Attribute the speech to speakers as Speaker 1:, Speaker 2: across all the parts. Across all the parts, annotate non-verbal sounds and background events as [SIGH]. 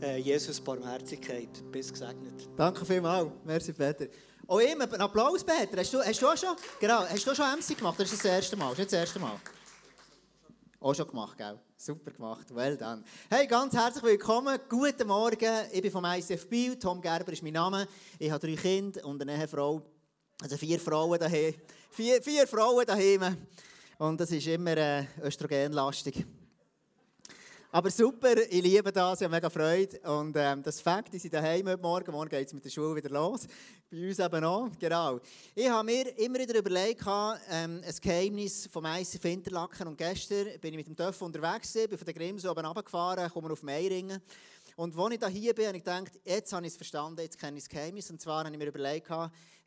Speaker 1: Äh, Jesus Barmherzigkeit, bis gesegnet.
Speaker 2: Danke vielmals. Merci, Peter. Oh, ihm einen Applaus, Peter. Hast du, hast du auch schon, genau, hast du schon MC gemacht? Das ist das erste Mal. Das ist das erste Mal. Auch schon gemacht, gell? Super gemacht. Well done. Hey, ganz herzlich willkommen. Guten Morgen. Ich bin vom ICF Biel. Tom Gerber ist mein Name. Ich habe drei Kinder und eine Ehefrau. Also vier Frauen daheim. Vier, vier Frauen daheim. Und das ist immer äh, östrogenlastig. Aber super, ich liebe das, ich habe mega Freude. Und ähm, das Fakt, die sind daheim heute Morgen. Morgen geht es mit der Schule wieder los. Bei uns eben auch, genau. Ich habe mir immer wieder überlegt, ähm, ein Geheimnis vom ICF Interlaken. Und gestern bin ich mit dem Töff unterwegs, bin von der Grimse oben runtergefahren, komme auf Meiringen. Und als ich hier bin, habe ich gedacht, jetzt habe ich es verstanden, jetzt kenne ich das Geheimnis. Und zwar habe ich mir überlegt,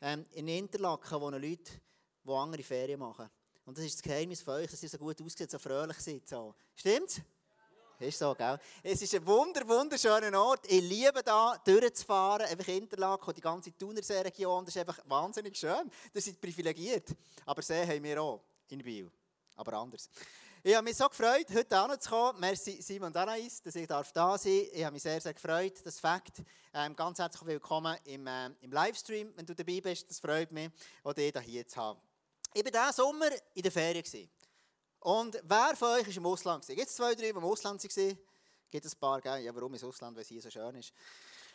Speaker 2: ähm, in Interlaken wohnen Leute, die andere Ferien machen. Und das ist das Geheimnis von euch, dass ihr so gut aussieht, so fröhlich seid. So. Stimmt's? Ist so, gell? Es ist ein wunder, wunderschöner Ort. Ich liebe da durchzufahren, einfach Interlaken die ganze Thunersee-Region. Das ist einfach wahnsinnig schön. Das sind privilegiert. Aber See haben wir auch in Biel. Aber anders. Ich habe mich so gefreut, heute anzukommen. Merci Simon und Anais, dass ich da sein darf. Ich habe mich sehr, sehr gefreut. Das Fakt. Ähm, ganz herzlich willkommen im, äh, im Livestream, wenn du dabei bist. Das freut mich, auch dich hier zu haben. Ich war diesen Sommer in der Ferien. Und wer von euch war im Ausland? Gibt es zwei, drei, die im Ausland waren? Gibt es ein paar, gell? Ja, warum ins Ausland, weil es hier so schön ist.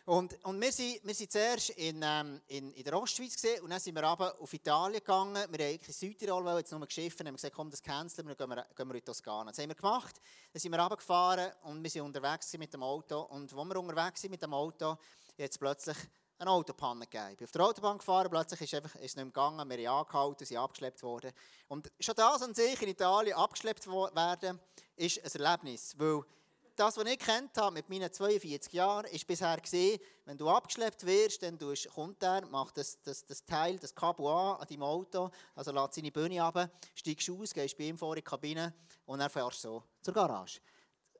Speaker 2: Und, und wir, sind, wir sind zuerst in, ähm, in, in der Ostschweiz gesehen und dann sind wir runter auf Italien gegangen. Wir haben in Südtirol wollen, jetzt nur geschiffen, haben gesagt, komm, das canceln wir, dann gehen wir, gehen wir in Toskana. Das haben wir gemacht. Dann sind wir runtergefahren und wir sind unterwegs mit dem Auto. Und als wir unterwegs sind mit dem Auto, jetzt plötzlich eine Autopanne gegeben. Ich bin auf der Autobahn gefahren, plötzlich ist, einfach, ist es nicht mehr gegangen, wir sind angehalten, sind abgeschleppt worden. Und schon das an sich in Italien abgeschleppt werden, ist ein Erlebnis, weil das, was ich kennt habe mit meinen 42 Jahren, ist bisher gesehen, wenn du abgeschleppt wirst, dann tust, kommt er, macht das, das, das Teil, das Kabel an, an deinem Auto, also lässt seine Bühne ab, steigst aus, gehst bei ihm vor in die Kabine und dann fährst du so zur Garage.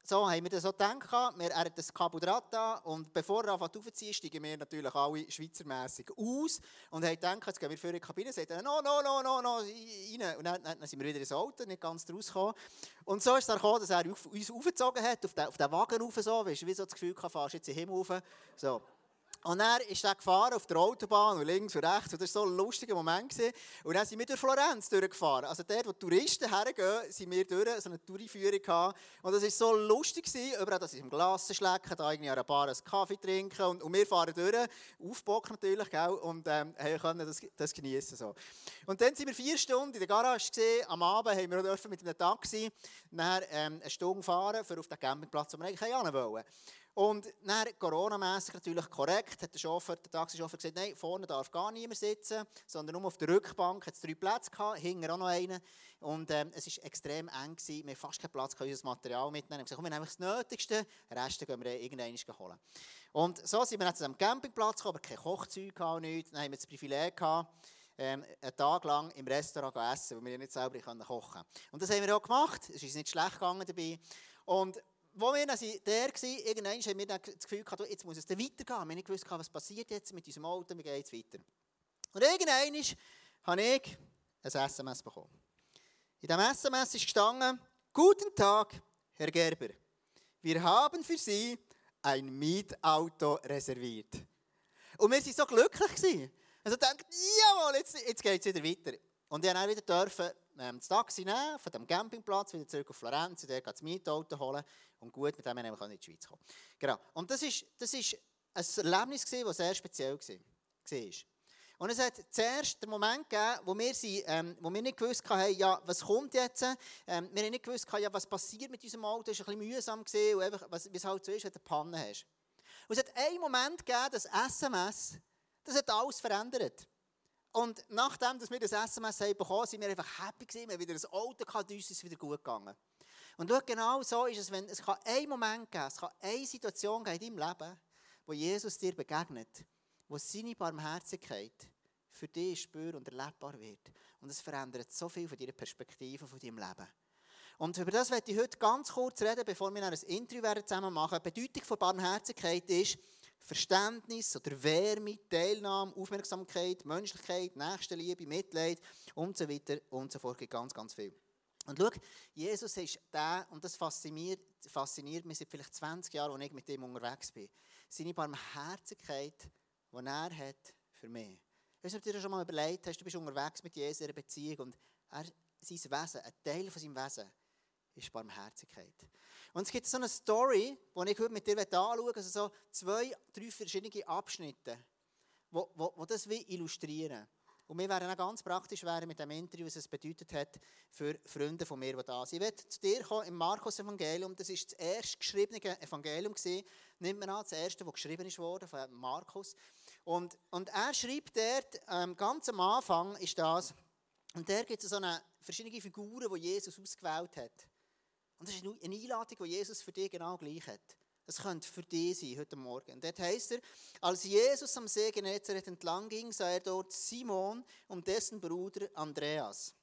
Speaker 2: So haben wir das so gedacht. Wir, er das dran und bevor er anfängt aufzuziehen, steigen wir natürlich alle schweizermässig aus und haben gedacht, jetzt gehen wir vor die Kabine, sagt er, no, no, no, no, no, rein. Und dann, dann sind wir wieder ins Auto, nicht ganz rausgekommen. Und so ist es gekommen, dass er uns aufgezogen hat, auf den, auf den Wagen rauf, so, weißt wie so das Gefühl, du fährst jetzt in den Himmel rauf. So. Und dann ist er gefahren auf der Autobahn und links und rechts. Und das war so ein lustiger Moment. Gewesen. Und dann sind wir durch Florenz durchgefahren. Also dort, wo Touristen hergehen, sind wir durch, so eine Touriführung gehabt. Und das war so lustig. Gewesen. Überall, dass ich im Glas schlecken, da irgendwie an einer Bar einen Kaffee trinken. Und, und wir fahren durch, Aufbock natürlich, gell? und ähm, können das, das genießen. So. Und dann sind wir vier Stunden in der Garage. Gewesen. Am Abend haben wir auch mit einem Taxi nachher, ähm, eine Stunde fahren, für auf den Campingplatz, wo wir eigentlich hin wollen. Und dann, Corona-mässig natürlich korrekt, hat der, Chauffeur, der Taxichauffeur gesagt, nein, vorne darf gar niemand sitzen, sondern nur auf der Rückbank hat es drei Plätze gehabt, hinten auch noch einen. Und ähm, es war extrem eng, gewesen. wir hatten fast keinen Platz, unser Material mitnehmen. Wir haben gesagt, komm, wir nehmen das Nötigste, den Rest gehen wir irgendwann holen. Und so sind wir jetzt am Campingplatz gekommen, aber kein Kochzeug und nichts. Dann haben wir das Privileg gehabt, ähm, einen Tag lang im Restaurant essen, weil wir nicht selber kochen konnten. Und das haben wir auch gemacht, es ist nicht schlecht gegangen dabei. Und wo wir dann der waren, irgendwann haben wir dann das Gefühl gehabt, jetzt muss es dann weitergehen. Wir haben nicht gewusst, was passiert jetzt mit unserem Auto, wie geht es weiter. Und irgendwann habe ich ein SMS bekommen. In diesem SMS ist gestanden, Guten Tag, Herr Gerber. Wir haben für Sie ein Mietauto reserviert. Und wir waren so glücklich. Gewesen. Also dachte, jawohl, jetzt, jetzt geht es wieder weiter. Und ich durfte wieder dürfen, ähm, das Taxi nehmen, von dem Campingplatz wieder zurück auf Florenz, und dort das Mietauto holen und gut, mit dem haben wir in die Schweiz kommen. Genau. Und das ist, das ist ein Erlebnis, das sehr speziell war. Und es hat zuerst den Moment gegeben, wo wir, sie, ähm, wo wir nicht gewusst haben, ja, was kommt jetzt. Ähm, wir haben nicht gewusst, ja, was passiert mit unserem Auto. Es war ein bisschen mühsam, gewesen, und einfach, wie es halt so ist, wenn du eine Panne hast. Und es hat einen Moment gegeben, das SMS, das hat alles verändert. Und nachdem dass wir das SMS haben bekommen sind wir einfach happy gewesen. Wir haben wieder ein Auto gehabt, uns ist wieder gut gegangen. Und schau, genau so ist es, wenn es kann einen Moment geben, es kann eine Situation geben in deinem Leben, wo Jesus dir begegnet, wo seine Barmherzigkeit für dich spür und erlebbar wird. Und es verändert so viel von deiner Perspektive, von deinem Leben. Und über das werde ich heute ganz kurz reden, bevor wir ein Interview zusammen machen. Die Bedeutung von Barmherzigkeit ist, Verständnis oder Wärme, Teilnahme, Aufmerksamkeit, Menschlichkeit, Nächstenliebe, Mitleid und so weiter und so fort. Ganz, ganz viel. Und schau, Jesus ist der, und das fasziniert, fasziniert mich seit vielleicht 20 Jahren, als ich mit ihm unterwegs bin, seine Barmherzigkeit, die er hat für mich. Weißt du, ob du dir schon mal überlegt hast, du bist unterwegs mit Jesus in einer Beziehung und er, sein Wesen, ein Teil von seinem Wesen, ist Barmherzigkeit. Und es gibt so eine Story, die ich heute mit dir anschauen möchte, also so zwei, drei verschiedene Abschnitte, die, die, die das illustrieren und wir werden auch ganz praktisch werden mit dem Interview, was es bedeutet hat für Freunde von mir, die da sind. Ich werde zu dir kommen im Markus-Evangelium. Das war das erste geschriebene Evangelium. Nimmt man an, das erste, das geschrieben wurde von Markus. Und, und er schreibt dort, ähm, ganz am Anfang ist das, und da gibt es so eine, verschiedene Figuren, die Jesus ausgewählt hat. Und das ist eine Einladung, die Jesus für dich genau gleich hat. Das könnte für dich sein, heute Morgen. Dort heißt er, als Jesus am See Genezareth entlang ging, sah er dort Simon und dessen Bruder Andreas.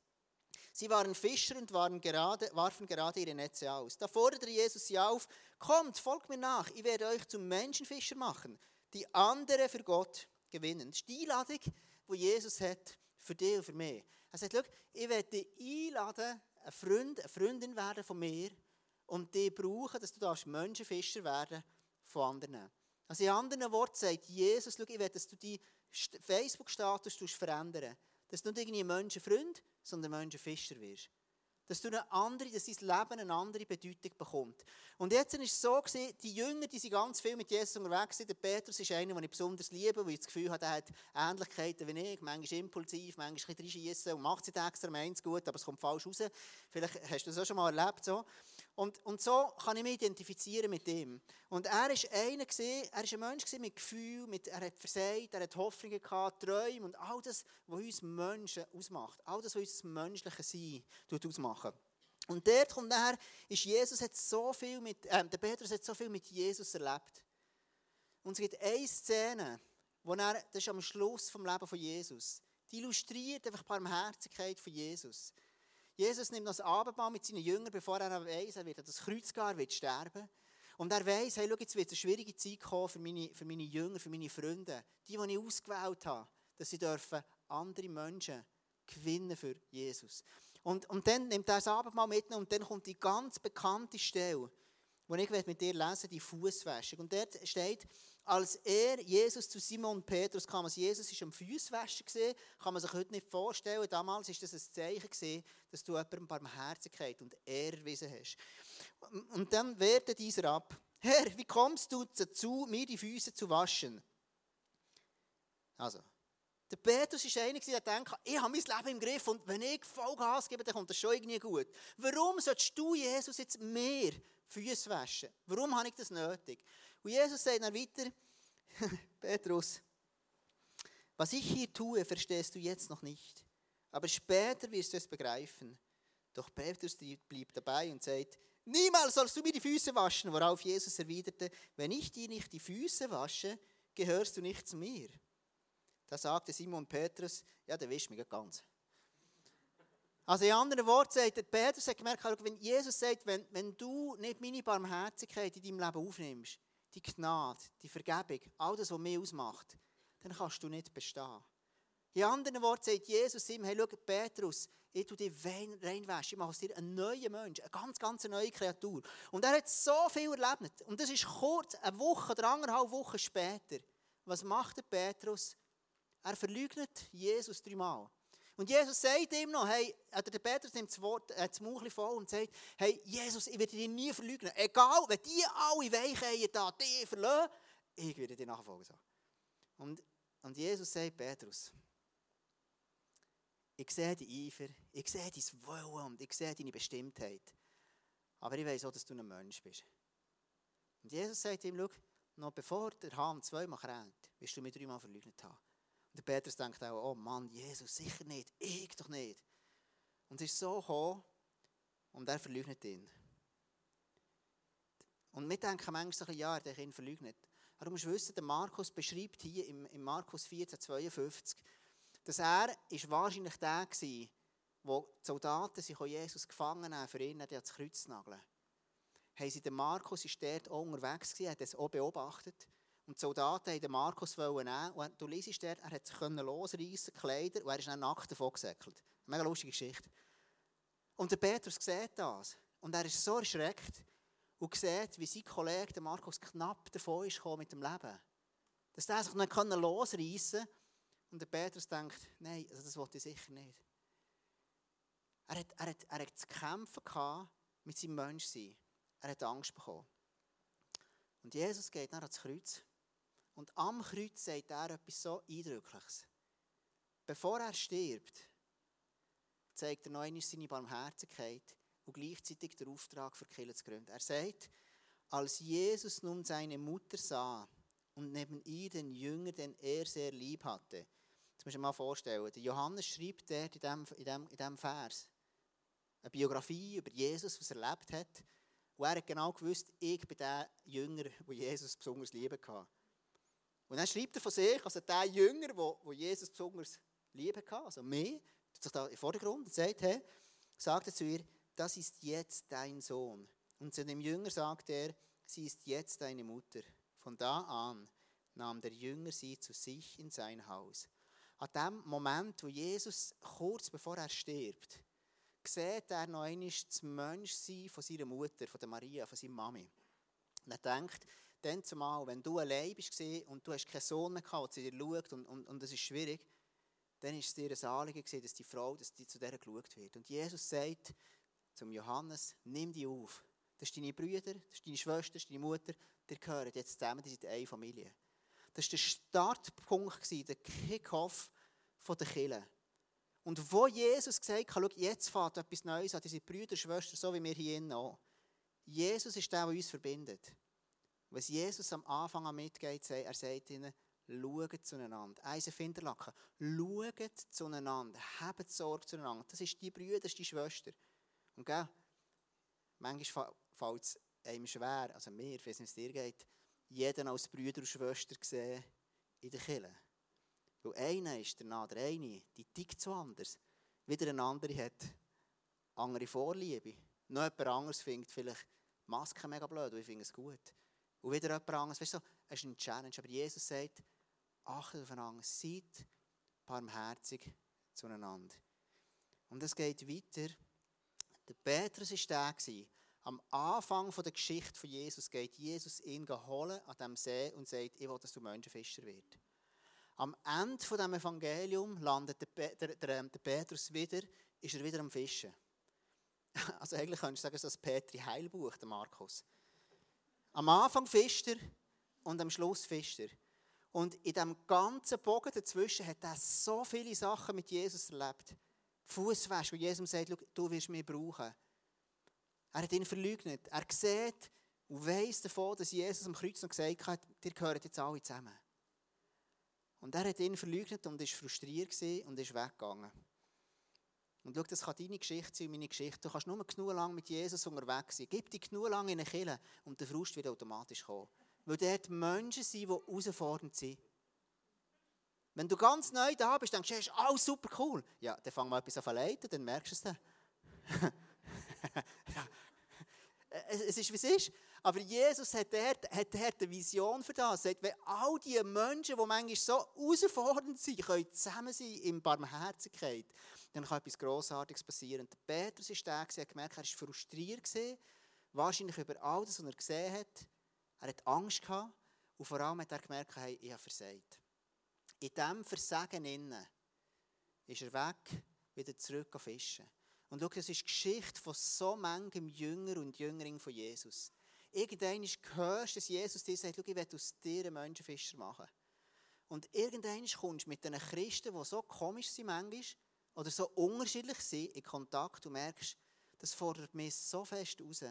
Speaker 2: Sie waren Fischer und waren gerade, warfen gerade ihre Netze aus. Da forderte Jesus sie auf, kommt, folgt mir nach, ich werde euch zum Menschenfischer machen, die andere für Gott gewinnen. Das ist die Einladung, die Jesus hat für dich und für mich. Er sagt, ich werde dich einladen, ein Freund, eine Freundin werden von mir, und die brauchen, dass du Menschenfischer werden von anderen. Also in anderen Worten sagt Jesus, ich will, dass du deinen Facebook-Status verändern Dass du nicht irgendwie Menschenfreund, sondern Menschenfischer wirst. Dass, du eine andere, dass dein Leben eine andere Bedeutung bekommt. Und jetzt war es so, die Jünger, die sind ganz viel mit Jesus unterwegs. Der Petrus ist einer, den ich besonders liebe, weil ich das Gefühl habe, er hat Ähnlichkeiten wie ich. Manchmal impulsiv, manchmal ein bisschen reinschiessen und macht sich extra meins gut, aber es kommt falsch raus. Vielleicht hast du das auch schon mal erlebt. So. Und, und so kann ich mich identifizieren mit ihm. Und er war einer, er war ein Mensch mit Gefühl, mit, er hat versagt, er hat Hoffnungen gehabt, Träume und all das, was uns Menschen ausmacht. All das, was uns menschliche Sein ausmacht. Und dort kommt nachher, ist Jesus hat so viel mit, äh, der Petrus hat so viel mit Jesus erlebt. Und es gibt eine Szene, wo er, das ist am Schluss vom Leben von Jesus, die illustriert einfach die Barmherzigkeit von Jesus. Jesus nimmt das Abendmahl mit seinen Jüngern, bevor er weiß, er wird das Kreuz gehen, er wird sterben. Und er weiß, hey, schau, jetzt wird eine schwierige Zeit kommen für meine, für meine Jünger, für meine Freunde, die, die ich ausgewählt habe, dass sie dürfen andere Menschen gewinnen für Jesus. Und, und dann nimmt er das Abendmahl mit und dann kommt die ganz bekannte Stelle, wo ich mit dir lesen die Fußwäschung. Und dort steht, als er, Jesus, zu Simon Petrus kam, also Jesus ist am gesehen, kann man sich heute nicht vorstellen. Damals ist das ein Zeichen dass du jemandem Barmherzigkeit und Ehre hast. Und dann wehrte dieser ab. Herr, wie kommst du dazu, mir die Füße zu waschen? Also, der Petrus ist einer, der denkt, ich habe mein Leben im Griff und wenn ich Vollgas gebe, dann kommt das schon irgendwie gut. Warum sollst du, Jesus, jetzt mehr Füße waschen? Warum habe ich das nötig? Und Jesus sagt dann weiter, [LAUGHS] Petrus, was ich hier tue, verstehst du jetzt noch nicht. Aber später wirst du es begreifen. Doch Petrus blieb dabei und sagt, niemals sollst du mir die Füße waschen. Worauf Jesus erwiderte, wenn ich dir nicht die Füße wasche, gehörst du nicht zu mir. Da sagte Simon Petrus, ja, der wischt mich ganz. Also in anderen Worten sagt Petrus hat gemerkt, wenn Jesus sagt, wenn, wenn du nicht meine Barmherzigkeit in deinem Leben aufnimmst, die Gnade, die Vergebung, all das, was mich ausmacht, dann kannst du nicht bestehen. In anderen Worten sagt Jesus ihm, hey, schau, Petrus, ich tue dich reinwaschen, ich mache aus dir einen neuen Mensch, eine ganz, ganz neue Kreatur. Und er hat so viel erlebt. Und das ist kurz, eine Woche oder anderthalb Wochen später. Was macht der Petrus? Er verleugnet Jesus dreimal. Und Jesus sagt ihm noch, hey, der Petrus nimmt das, Wort, äh, das Mauchli voll und sagt, hey, Jesus, ich werde dich nie verleugnen. Egal, wenn die alle Weicheier da dich verlassen, ich werde dir nachfolgen. Und, und Jesus sagt, Petrus, ich sehe die Eifer, ich sehe dein Wollen und ich sehe deine Bestimmtheit. Aber ich weiß auch, dass du ein Mensch bist. Und Jesus sagt ihm, schau, noch bevor der Hahn zweimal rennt, wirst du mich dreimal verleugnet haben. Der Petrus denkt auch, oh Mann, Jesus, sicher nicht, ich doch nicht. Und es ist so gekommen und er verleugnet ihn. Und wir denken manchmal ja, der ihn verleugnet. Aber du musst wissen, der Markus beschreibt hier im, im Markus 14, 52, dass er ist wahrscheinlich der war, wo die Soldaten sich Jesus gefangen haben, für ihn ans Kreuz zu nageln. Haben sie, der Markus ist dort auch unterwegs hat das auch beobachtet. Und die Soldaten wollten Markus nehmen. Und du liest dort, er hat sich losreißen, Kleider, und er ist dann nackt davon gesäckelt. Mega lustige Geschichte. Und der Petrus sieht das. Und er ist so erschreckt und sieht, wie sein Kollege Markus knapp davon ist mit dem Leben. Dass er sich nicht losreißen konnte. Und der Petrus denkt, nein, also das wollte ich sicher nicht. Er hat, er hat, er hat zu kämpfen mit seinem Menschsein. Er hat Angst bekommen. Und Jesus geht dann ans Kreuz. Und am Kreuz sagt er etwas so Eindrückliches. Bevor er stirbt, zeigt er noch einmal seine Barmherzigkeit und gleichzeitig den Auftrag für Kirche zu gründen. Er sagt, als Jesus nun seine Mutter sah und neben ihr den Jünger, den er sehr lieb hatte, das muss man mal vorstellen, der Johannes schreibt dort in diesem in dem, in dem Vers eine Biografie über Jesus, was er erlebt hat, und er hat genau gewusst, ich bin der Jünger, der Jesus besonders lieben kann. Und dann schreibt er von sich, also der Jünger, der Jesus besonders lieben kann, also mich, sich da im Vordergrund und sagt, hey, sagt er zu ihr, das ist jetzt dein Sohn. Und zu dem Jünger sagt er, sie ist jetzt deine Mutter. Von da an nahm der Jünger sie zu sich in sein Haus. An dem Moment, wo Jesus kurz bevor er stirbt, sieht er noch einmal das Menschsein von seiner Mutter, von der Maria, von seiner Mami. Und er denkt, dann zumal, wenn du allein bist und du hast keinen Sohn gehabt, der zu dir schaut und, und, und es ist schwierig, dann ist es dir ein Anliegen dass die Frau dass die zu der geschaut wird. Und Jesus sagt zum Johannes, nimm die auf. Das sind deine Brüder, das ist deine Schwester, das ist deine Mutter, die gehören jetzt zusammen, die sind eine Familie. Das war der Startpunkt, der Kickoff der Kirche. Und wo Jesus gesagt hat, jetzt fährt etwas Neues an, diese Brüder Schwestern, so wie wir hier auch. Jesus ist der, der uns verbindet. Was Jesus am Anfang mitgeht, er sagt ihnen, Schaut zueinander. Eisen Finderlaken. Schaut zueinander. Habt Sorge zueinander. Das ist die Brüder, das ist die Schwester. Und gell, manchmal fällt es einem schwer, also mir, ich es dir geht, jeden als Brüder und Schwester sehen in der Kirche. Weil einer ist der der eine, die tickt so anders. Wieder ein andere hat andere Vorliebe. Noch jemand anderes findet vielleicht Masken mega blöd und ich finde es gut. Und wieder jemand anderes, weißt du, es ist eine Challenge. Aber Jesus sagt, achtet aufeinander, seid barmherzig zueinander. Und es geht weiter. Der Petrus war der, am Anfang der Geschichte von Jesus geht Jesus ihn holen an diesem See und sagt, ich will, dass du Menschenfischer wirst. Am Ende von dem Evangelium landet der, der, der, der Petrus wieder, ist er wieder am Fischen. [LAUGHS] Also eigentlich könntest du sagen, das ist das Petri Heilbuch, der Markus. Am Anfang fischt er und am Schluss fischt er. Und in dem ganzen Bogen dazwischen hat er so viele Sachen mit Jesus erlebt. Fußwäsche, wo Jesus sagt, du wirst mich brauchen. Er hat ihn verleugnet. Er sieht und weiss davon, dass Jesus am Kreuz noch gesagt hat, ihr gehört jetzt alle zusammen. Und er hat ihn verleugnet und ist frustriert und ist weggegangen. Und schau, das kann deine Geschichte sein, meine Geschichte. Du kannst nur genug lang mit Jesus unterwegs sein. Gib dich genug lang in eine Kille und der Frust wird automatisch kommen. Weil dort Menschen sind, die herausfordernd sind. Wenn du ganz neu da bist, denkst du, ist alles super cool. Ja, dann fang mal etwas an zu leiten, dann merkst du es dann. [LAUGHS] ja. Es ist, wie es ist. Aber Jesus hat dort, hat dort eine Vision für das. Er sagt, wenn all die Menschen, die manchmal so herausfordernd sind, können zusammen sein in Barmherzigkeit, dann kann etwas Grossartiges passieren. Und Petrus war der, der gemerkt, er war frustriert, wahrscheinlich über all das, was er gesehen hat. Er hat Angst gehabt und vor allem hat er gemerkt, hey, ich habe versagt. In diesem Versagen innen ist er weg, wieder zurück auf Fischen. Und schau, das ist die Geschichte von so manchem Jünger und Jüngerin von Jesus. Irgendwann hörst du, dass Jesus dir sagt, ich will aus dir einen Menschenfischer machen. Und irgendwann kommst du mit den Christen, die so komisch sind manchmal, oder so unterschiedlich sind, in Kontakt und merkst, das fordert mich so fest raus,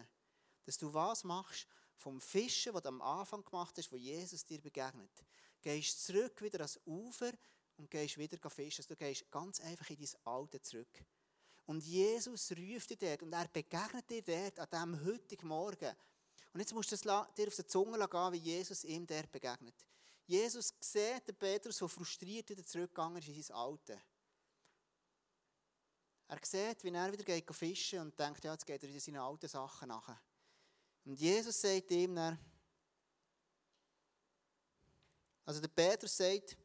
Speaker 2: dass du was machst, vom Fischen, das du am Anfang gemacht hast, wo Jesus dir begegnet, gehst zurück wieder ans Ufer und gehst wieder fischen. Also du gehst ganz einfach in dein Alte zurück. Und Jesus ruft dich dort und er begegnet dir dort an diesem heutigen Morgen. Und jetzt musst du dir auf die Zunge gehen, wie Jesus ihm dort begegnet. Jesus sieht den Petrus, der frustriert wieder zurückgegangen ist in sein Alte. Er sieht, wie er wieder geht fischen und denkt, ja, jetzt geht er in seine alten Sachen nachher. Und Jesus sagt ihm dann, also der Petrus sagt,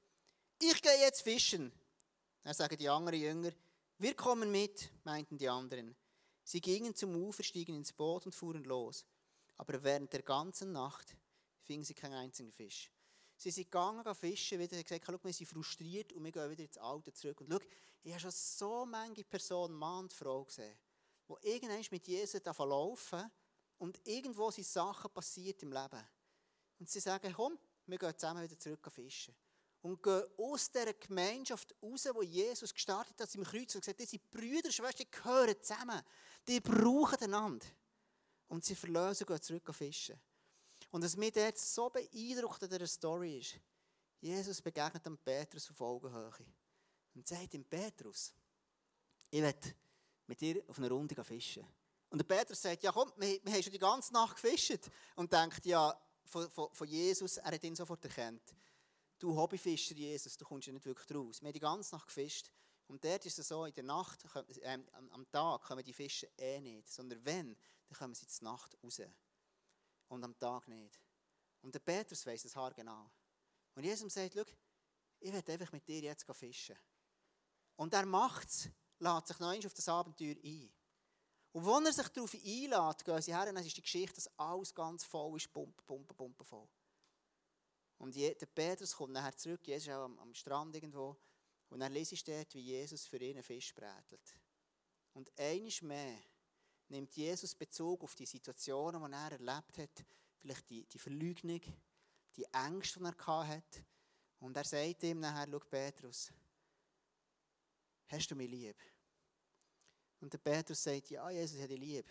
Speaker 2: ich gehe jetzt fischen. Dann sagen die anderen Jünger, wir kommen mit, meinten die anderen. Sie gingen zum Ufer, stiegen ins Boot und fuhren los. Aber während der ganzen Nacht fingen sie keinen einzigen Fisch. Sie sind gegangen, fischen, wieder gesagt, schau, wir sind frustriert und wir gehen wieder ins Alte zurück. Und schau, ich habe schon so manche Personen, Mann und Frau gesehen, die irgendwann mit Jesus laufen und irgendwo sind Sachen passiert im Leben. Und sie sagen, komm, wir gehen zusammen wieder zurück fischen. Und gehen aus dieser Gemeinschaft raus, wo Jesus gestartet hat im Kreuz und gesagt, diese Brüder, Schwestern, gehören zusammen. Die brauchen einander. Und sie verlösen und gehen zurück fischen. Und was mich dort so beeindruckt an dieser Story ist, Jesus begegnet dem Petrus auf Augenhöhe und sagt ihm, Petrus, ich will mit dir auf einer Runde fischen. Und der Petrus sagt, ja komm, wir, wir haben schon die ganze Nacht gefischt. Und denkt, ja, von, von, von Jesus, er hat ihn sofort erkannt. Du Hobbyfischer, Jesus, du kommst ja nicht wirklich raus. Wir haben die ganze Nacht gefischt. Und dort ist es so, in der Nacht, äh, am Tag kommen die Fische eh nicht. Sondern wenn, dann kommen sie zur Nacht raus. Und am Tag nicht. Und der Petrus weiss das Haar genau. Und Jesus sagt, schau, ich werde einfach mit dir jetzt fischen. Und er macht es, lädt sich noch auf das Abenteuer ein. Und wenn er sich darauf einlädt, gehen sie her, und dann ist die Geschichte, dass alles ganz voll ist, pumpen, pumpen, pumpen voll. Und der Petrus kommt nachher zurück, Jesus ist auch am, am Strand irgendwo, und dann liest dort, wie Jesus für ihn einen Fisch brätelt. Und eines mehr nimmt Jesus Bezug auf die Situationen, die er erlebt hat, vielleicht die, die Verleugnung, die Ängste, die er hatte. Und er sagt ihm nachher, schau Petrus, hast du mich lieb? Und der Petrus sagt, ja, Jesus hat dich lieb.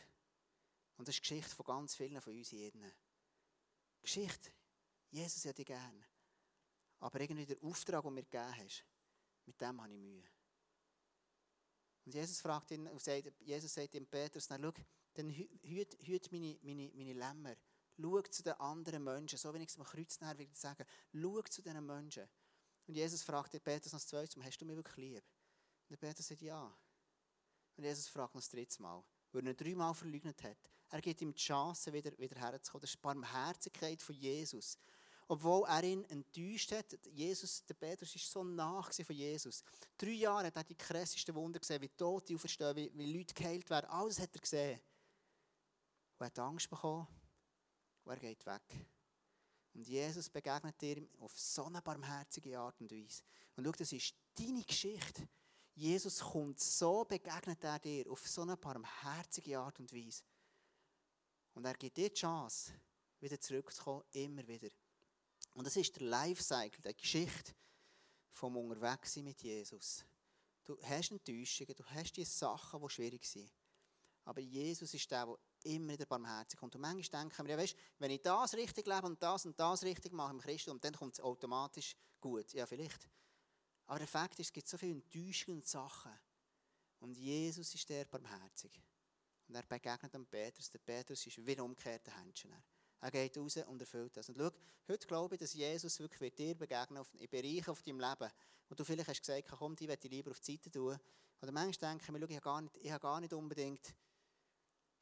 Speaker 2: Und das ist die Geschichte von ganz vielen von uns hier. Geschichte, Jesus hat dich gern. Aber irgendwie der Auftrag, den du mir gegeben hast, mit dem habe ich Mühe. Und Jesus fragt ihn, Jesus sagt ihm Petrus, na, schau, dann hüt, hüt meine, meine, meine Lämmer. Schau zu den anderen Menschen, so ich es am Kreuz nachher würde sagen, schau zu diesen Menschen. Und Jesus fragt den Petrus noch das zweite Mal, hast du mich wirklich lieb? Und der Petrus sagt, ja. Und Jesus fragt noch das dritte Mal, weil er ihn dreimal verleugnet hat. Er gibt ihm die Chance, wieder, wieder herzukommen. Das ist die Barmherzigkeit von Jesus. Obwohl er ihn enttäuscht hat, Jesus, der Petrus war so nach von Jesus. Drei Jahre hat er die krassesten Wunder gesehen, wie Tote auferstehen, wie, wie Leute geheilt werden. Alles hat er gesehen. Und er hat Angst bekommen und er geht weg. Und Jesus begegnet dir auf so eine barmherzige Art und Weise. Und schau, das ist deine Geschichte. Jesus kommt so, begegnet er dir auf so eine barmherzige Art und Weise. Und er gibt dir die Chance, wieder zurückzukommen, immer wieder. Und das ist der Lifecycle, die Geschichte vom Unterwegssein mit Jesus. Du hast Enttäuschungen, du hast die Sachen, die schwierig sind. Aber Jesus ist der, der immer wieder barmherzig kommt. Und manchmal denken wir, ja, weißt, wenn ich das richtig lebe und das und das richtig mache im Christentum, dann kommt es automatisch gut. Ja, vielleicht. Aber der Fakt ist, es gibt so viele enttäuschende Sachen. Und Jesus ist der barmherzig. Und er begegnet dem Petrus. Der Petrus ist wie ein umgekehrter Händchen. Er geht raus und erfüllt das. Und schau, heute glaube ich, dass Jesus wirklich dir begegnen wird, in Bereichen auf deinem Leben, wo du vielleicht hast gesagt, komm, die möchte ich lieber auf die Seite tun. Oder manchmal denke ich mir, schau, ich habe gar nicht, ich habe gar nicht unbedingt,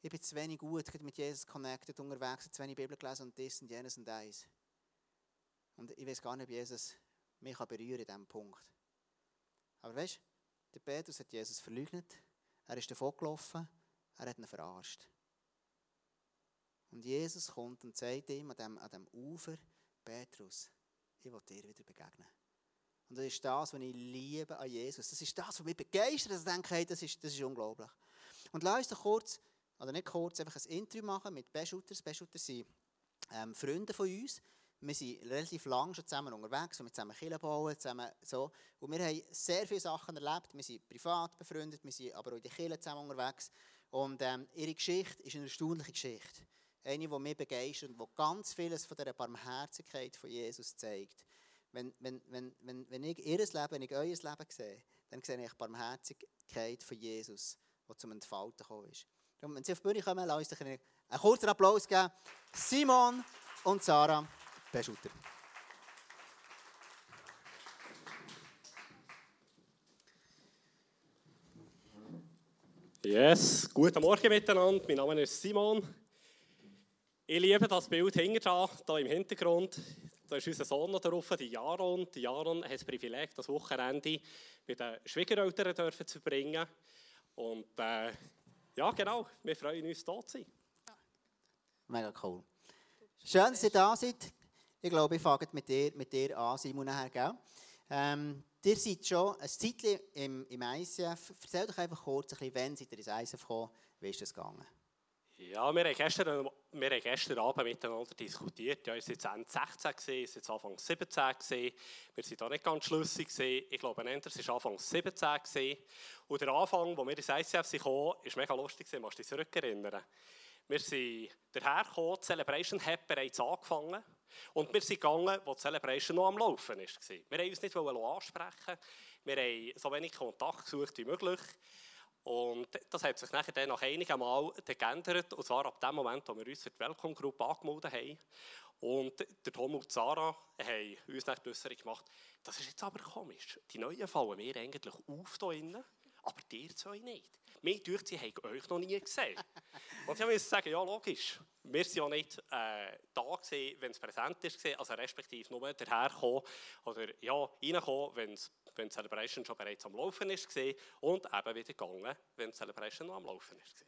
Speaker 2: ich bin zu wenig gut mit Jesus connected, unterwegs, zu wenig Bibel gelesen und das und jenes und eins. Und ich weiß gar nicht, ob Jesus mich berühren in diesem Punkt. Aber weißt du, der Petrus hat Jesus verleugnet, er ist davon gelaufen, er hat ihn verarscht. Und Jesus kommt und sagt ihm an dem, an dem Ufer, Petrus, ich will dir wieder begegnen. Und das ist das, was ich liebe an Jesus. Das ist das, was mich begeistert. dass ich denke, hey, das ist, das ist unglaublich. Und lass uns doch kurz, oder nicht kurz, einfach ein Interview machen mit Beschutters. Beschutters sind ähm, Freunde von uns. Wir sind relativ lang schon zusammen unterwegs, wir zusammen Kirche bauen, zusammen so. Und wir haben sehr viele Sachen erlebt. Wir sind privat befreundet, wir sind aber auch in der Kirche zusammen unterwegs. Und ähm, ihre Geschichte ist eine erstaunliche Geschichte. Eine, die mich begeistert und die ganz vieles von der Barmherzigkeit von Jesus zeigt. Wenn, wenn, wenn, wenn, wenn ich ihr Leben, wenn ich euer Leben sehe, dann sehe ich die Barmherzigkeit von Jesus, die zum Entfalten gekommen ist. Und wenn Sie auf die Bühne kommen, lasst uns einen kurzen Applaus geben. Simon und Sarah. Peschutter.
Speaker 3: Yes, guten Morgen miteinander. Mein Name ist Simon. Ich liebe das Bild hinter hier im Hintergrund. Da ist unser Sohn noch drauf, die Jaron. Die Jaron hat das Privileg, das Wochenende bei den Schwiegereltern zu verbringen. Und äh, Ja, genau. Wir freuen uns, hier zu sein.
Speaker 2: Mega cool. Schön, dass ihr da seid. Ich glaube, ich fange mit dir, mit dir an, Simon, nachher? Ähm, ihr seid schon ein Zeitchen im, im ICF. Erzähl doch einfach kurz, ein bisschen, wann seid ihr ins ICF gekommen? Wie ist das gegangen?
Speaker 3: Ja, wir haben gestern, wir haben gestern Abend miteinander diskutiert. Ja, es war Ende 16, es war Anfang 17. Gewesen. Wir waren da nicht ganz schlüssig. Gewesen. Ich glaube, es war Anfang 17. Gewesen. Und der Anfang, wo wir ins ICF kamen, war mega lustig. Gewesen. Musst dich zurückerinnern? Wir sind dahergekommen, die Celebration hat bereits angefangen. Und wir sind gegangen, wo die Celebration noch am Laufen war. Wir wollten uns nicht ansprechen. Wir haben so wenig Kontakt gesucht wie möglich. Und das hat sich nachher dann nach einigen Mal geändert, und zwar ab dem Moment, wo wir uns für die Welcome-Gruppe angemeldet haben. Und der Tom und Sarah haben uns dann die Äußerung gemacht, das ist jetzt aber komisch. Die Neuen fallen mir eigentlich auf hier innen, aber dir zwei nicht. Mir durch sie haben euch noch nie gesehen. [LAUGHS] Und ich musste sagen, ja logisch, wir waren ja nicht äh, da gewesen, wenn es präsent ist, also respektive nur daherkommen oder ja, reinkommen, wenn es wenn die Celebration schon bereits am Laufen ist und eben wieder gegangen, wenn die Celebration noch am Laufen ist.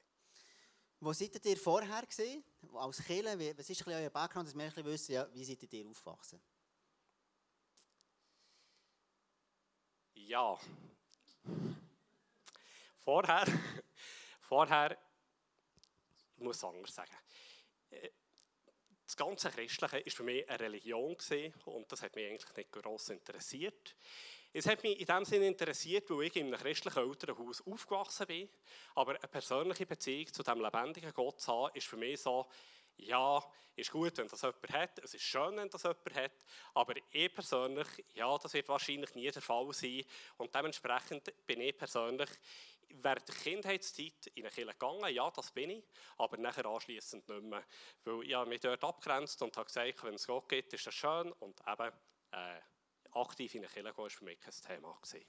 Speaker 2: Wo seid ihr vorher gewesen? Als Kirche, was ist euer Background, dass wir ein wissen, ja, wie seid ihr aufgewachsen?
Speaker 3: Ja. Vorher, [LAUGHS] vorher, ich muss es anders sagen, das ganze Christliche war für mich eine Religion und das hat mich eigentlich nicht gross interessiert. Es hat mich in dem Sinne interessiert, weil ich in einem christlichen Elternhaus aufgewachsen bin. Aber eine persönliche Beziehung zu dem lebendigen Gott zu haben, ist für mich so, ja, ist gut, wenn das jemand hat. Es ist schön, wenn das jemand hat. Aber ich persönlich, ja, das wird wahrscheinlich nie der Fall sein. Und dementsprechend bin ich persönlich während der Kindheitszeit in eine Kirche gegangen. Ja, das bin ich. Aber nachher anschließend nicht mehr. Weil ich mich dort abgrenzt und habe gesagt, wenn es Gott gibt, ist das schön. Und eben, äh, aktiv in der Kirche gehen, war für mich kein Thema. Gewesen.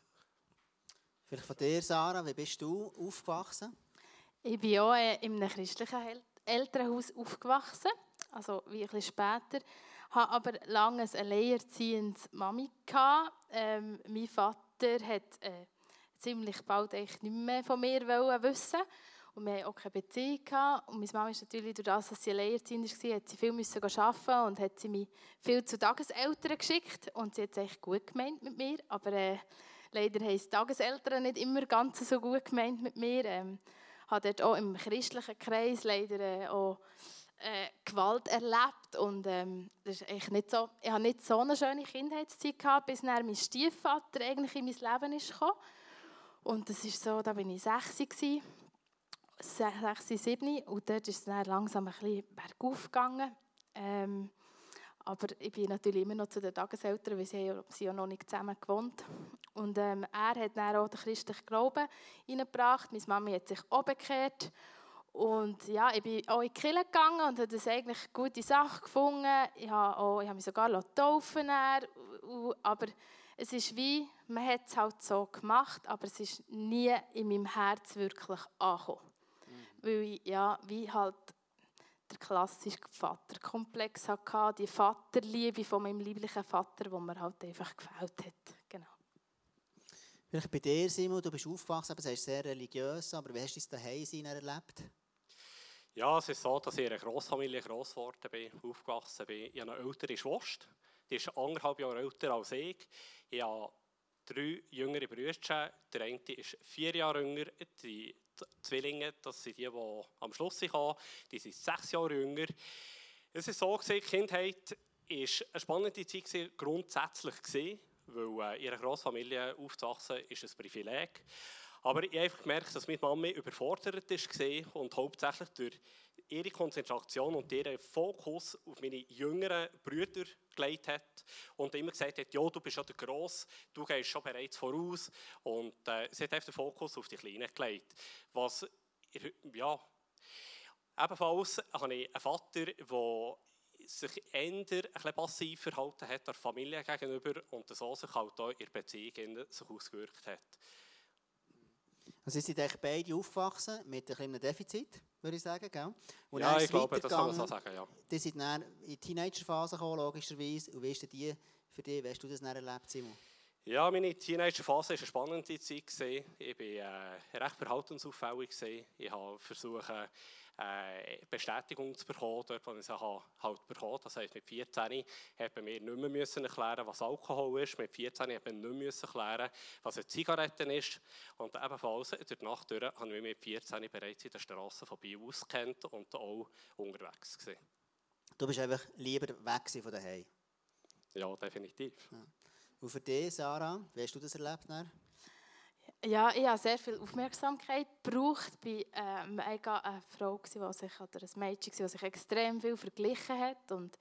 Speaker 2: Vielleicht von dir, Sarah, wie bist du aufgewachsen?
Speaker 4: Ich bin auch äh, in einem christlichen Elternhaus aufgewachsen, also wie ein bisschen später. Ich hatte aber lange ein alleinerziehendes Mami. Ähm, mein Vater hat äh, ziemlich bald eigentlich nicht mehr von mir wissen und wir hatten auch keine Beziehung. Und meine Mama ist natürlich, durch das, dass sie alleinerziehend war, hat sie viel müssen arbeiten und hat sie mich viel zu Tageseltern geschickt. Und sie hat es echt gut gemeint mit mir. Aber äh, leider haben die Tageseltern nicht immer ganz so gut gemeint mit mir. Ähm, habe dort auch im christlichen Kreis leider äh, auch äh, Gewalt erlebt und ähm, das ist eigentlich nicht so, ich hatte nicht so eine schöne Kindheitszeit gehabt, bis mein Stiefvater eigentlich in mein Leben gekommen. Und das ist so, da bin ich 6 6, 7 und dort ist es dann langsam ein bisschen bergauf gegangen. Ähm, aber ich bin natürlich immer noch zu den Tageseltern, weil sie, sie ja noch nicht zusammen gewohnt Und ähm, er hat dann auch den christlichen Glauben hineingebracht. Meine Mama hat sich auch bekehrt. Und ja, ich bin auch in die Kirche gegangen und habe das eigentlich eine gute Sache gefunden. Ich habe, auch, ich habe mich sogar taufen aber es ist wie, man hat es halt so gemacht, aber es ist nie in meinem Herz wirklich angekommen weil ich ja, wie halt der klassische Vaterkomplex hatte, die Vaterliebe von meinem lieblichen Vater, wo mir halt einfach gefällt hat. Genau.
Speaker 2: Vielleicht bei dir, Simon, du bist aufgewachsen, aber du bist sehr religiös, aber wie hast du es daheim sein erlebt?
Speaker 3: Ja, es ist so, dass ich in einer Grossfamilie gross geworden bin, aufgewachsen bin. Ich habe eine ältere Schwester, die ist anderthalb Jahre älter als ich. Ich habe drei jüngere Brüder. Der eine ist vier Jahre jünger, die Zwillinge, das sind die, die am Schluss kommen, die sind sechs Jahre jünger. Es ist so, die Kindheit war eine spannende Zeit grundsätzlich weil äh, in einer Großfamilie aufzuwachsen ist ein Privileg. Aber ich habe einfach gemerkt, dass meine Mama überfordert war und hauptsächlich durch ihre Konzentration und ihren Fokus auf meine jüngeren Brüder gelegt hat und immer gesagt hat, ja, du bist ja der Gross, du gehst schon bereits voraus und äh, sie hat den Fokus auf die Kleinen gelegt. Was, ja, ebenfalls habe ich einen Vater, der sich eher ein bisschen passiv verhalten hat der Familie gegenüber und so sich halt auch in der Beziehung sich ausgewirkt hat.
Speaker 2: Also sind eigentlich beide aufgewachsen mit einem Defizit, würde ich sagen, gell?
Speaker 3: Und ja, ich glaube, das kann man so sagen, ja.
Speaker 2: Die sind dann in die Teenagerphase gekommen, logischerweise. Und wie ist die für dich, wie hast du das dann erlebt, Simon?
Speaker 3: Ja, meine Teenagerphase war eine spannende Zeit. Ich war äh, recht verhaltensauffällig. Ich habe versucht, äh, Bestätigung zu bekommen, dort, wo ich sie halt bekommen Das heisst, mit 14 haben wir nicht mehr müssen erklären, was Alkohol ist. Mit 14 haben wir nicht mehr müssen erklären, was eine Zigarette ist. Und ebenfalls durch die Nacht durch haben wir mit 14 bereits in der Straße von Biel auskennt und auch unterwegs gewesen.
Speaker 2: Du bist einfach lieber weg von daheim.
Speaker 3: Ja, definitiv. Ja.
Speaker 2: Und für dich, Sarah, wie hast du das erlebt? Dann?
Speaker 4: Ja, ich habe sehr viel Aufmerksamkeit gebraucht. Ich war ähm, eine Frau, die sich, oder ein Mädchen, die sich extrem viel verglichen hat und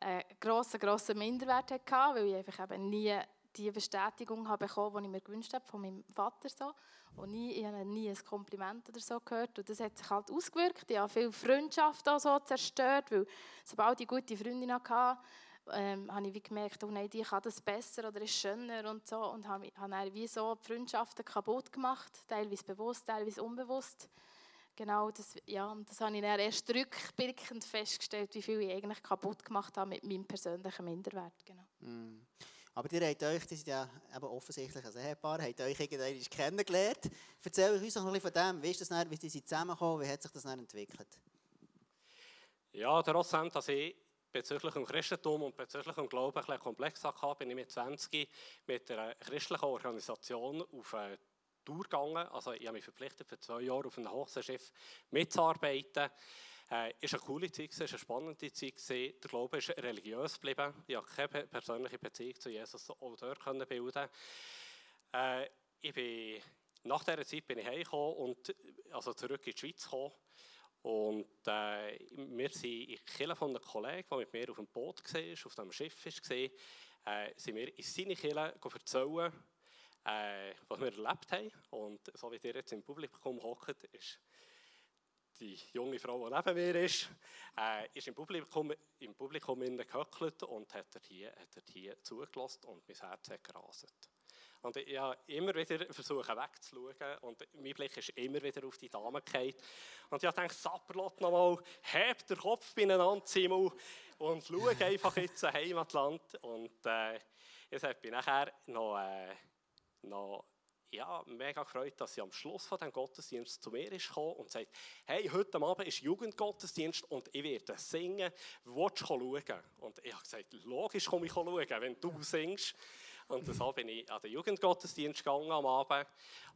Speaker 4: einen grossen, grossen Minderwert hatte, weil ich einfach eben nie die Bestätigung habe bekommen, die ich mir gewünscht habe von meinem Vater. So. Und nie, ich habe nie ein Kompliment oder so gehört. Und das hat sich halt ausgewirkt. Ich habe viele Freundschaften so zerstört, weil sobald ich gute Freundin hatte, ähm, habe ich wie gemerkt, oh nein, die kann das besser oder ist schöner und so. Und habe, habe dann wie so die Freundschaften kaputt gemacht, teilweise bewusst, teilweise unbewusst. Genau, das, ja, und das habe ich dann erst rückblickend festgestellt, wie viel ich eigentlich kaputt gemacht habe mit meinem persönlichen Minderwert. Genau.
Speaker 2: Mm. Aber ihr habt euch, das ist ja eben offensichtlich ein Ehepaar, habt euch irgendwann kennengelernt. Erzähl uns noch ein bisschen von dem. Wie ist das dann, wie sind sie zusammengekommen, wie hat sich das dann entwickelt?
Speaker 3: Ja, der Rossam, dass ich bezüglich dem Christentum und bezüglich dem Glauben ein bisschen komplex hatte, bin ich mit 20 mit einer christlichen Organisation auf eine Tour gegangen. Also ich habe mich verpflichtet, für zwei Jahre auf einem Hochseeschiff mitzuarbeiten. Äh, es war eine coole Zeit, war eine spannende Zeit. Der Glaube ist religiös geblieben. Ich konnte keine persönliche Beziehung zu Jesus auch dort bilden. Äh, ich bin, nach dieser Zeit bin ich heimgekommen und also zurück in die Schweiz gekommen. Und äh, wir sind in Kirche von einem Kollegen, der mit mir auf dem Boot war, auf dem Schiff war, äh, sind wir in seine Kirche erzählen, äh, was wir erlebt haben. Und so wie ihr jetzt im Publikum hockt, ist die junge Frau, die neben mir ist, äh, ist im Publikum, im Publikum gehöckelt und hat dort hier, hat dort hier zugelassen und mein Herz hat gerastet. Und ich habe immer wieder versucht wegzuschauen und mein Blick ist immer wieder auf die Dame gefallen. Und ich gedacht, Sapperlot nochmal, heb den Kopf beieinander, Simon, und schau [LAUGHS] einfach jetzt ein Heimatland. Und äh, jetzt habe ich nachher noch, äh, noch ja, mega gefreut, dass sie am Schluss von dem Gottesdienst zu mir ist gekommen und sagt, hey, heute Abend ist Jugendgottesdienst und ich werde singen, willst du schauen? Und ich habe gesagt, logisch komme ich schauen, wenn du singst. Und so bin ich an den Jugendgottesdienst gegangen am Abend.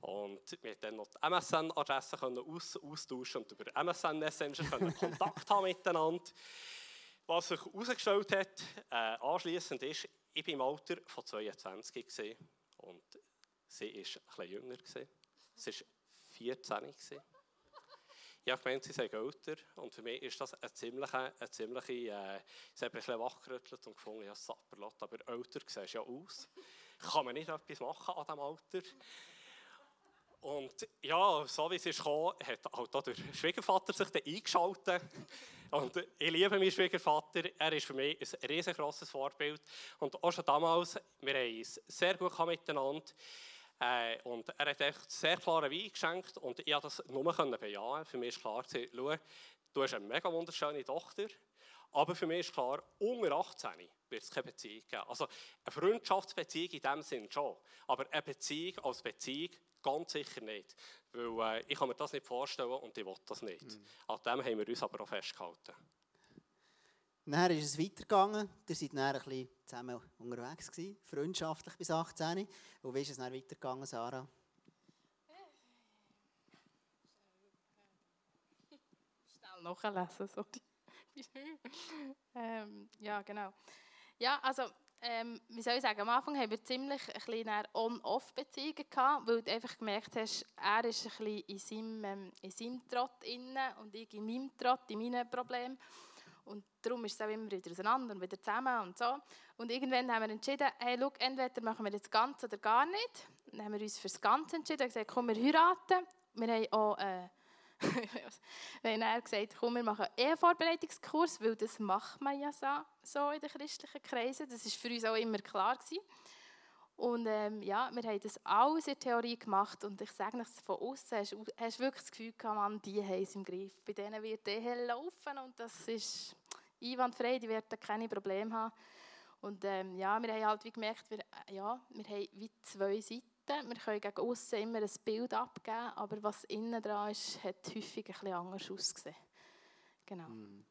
Speaker 3: Und wir dann noch die MSN-Adresse aus austauschen und über MSN Messenger Kontakt [LAUGHS] haben miteinander. Was sich herausgestellt hat, äh, anschließend ist, ich war im Alter von 22 gewesen, und sie war etwas jünger. Sie war 14 gewesen. Ich habe sie seien älter und für mich ist das eine ziemliche, eine ziemliche äh, sie haben ein bisschen wachgerüttelt und gefunden, ja, Sapperlot, aber älter siehst ja aus. Kann man nicht etwas machen an diesem Alter? Und ja, so wie es ist gekommen, hat halt der Schwiegervater sich dann eingeschaltet. Und ich liebe meinen Schwiegervater. Er ist für mich ein riesengroßes Vorbild. Und auch schon damals, wir haben es sehr gut miteinander. Äh, und er hat echt sehr klaren Wein geschenkt und ich konnte das nur bejahen. Für mich ist klar, schau, du hast eine mega wunderschöne Tochter, aber für mich ist klar, unter 18 wird es keine Beziehung geben. Also eine Freundschaftsbeziehung in dem Sinn schon, aber eine Beziehung als Beziehung ganz sicher nicht. Weil äh, ich kann mir das nicht vorstellen und ich will das nicht. Mhm. An dem haben wir uns aber auch festgehalten.
Speaker 2: Dann ist es weitergegangen. Ihr seid dann ein bisschen zusammen unterwegs gewesen, freundschaftlich bis 18. Und wie ist es dann weitergegangen, Sarah?
Speaker 4: Schnell nachlesen, sorry. [LAUGHS] ähm, ja, genau. Ja, also, ähm, wie soll ich sagen, am Anfang haben wir ziemlich eine On-Off-Beziehung gehabt, weil du einfach gemerkt hast, er ist ein bisschen in seinem, ähm, in seinem Trott inne und ich in meinem Trott, in meinen Problemen. Und darum ist es auch immer wieder auseinander und wieder zusammen und so. Und irgendwann haben wir entschieden, hey, schau, entweder machen wir das Ganze oder gar nicht. Dann haben wir uns für das Ganze entschieden und gesagt, komm, wir heiraten. Wir haben auch, äh, [LAUGHS] wenn er gesagt komm, wir machen einen Ehevorbereitungskurs, weil das macht man ja so, so in den christlichen Kreisen. Das war für uns auch immer klar gewesen. Und ähm, ja, wir haben das alles in der Theorie gemacht und ich sage es von außen, hast du wirklich das Gefühl gehabt, man, die haben es im Griff. Bei denen wird die Ehe laufen und das ist einwandfrei, die werden keine Probleme haben. Und ähm, ja, wir haben halt wie gemerkt, wir, äh, ja, wir haben wie zwei Seiten. Wir können gegen außen immer ein Bild abgeben, aber was innen dran ist, hat häufig ein bisschen anders ausgesehen. Genau.
Speaker 2: Mm.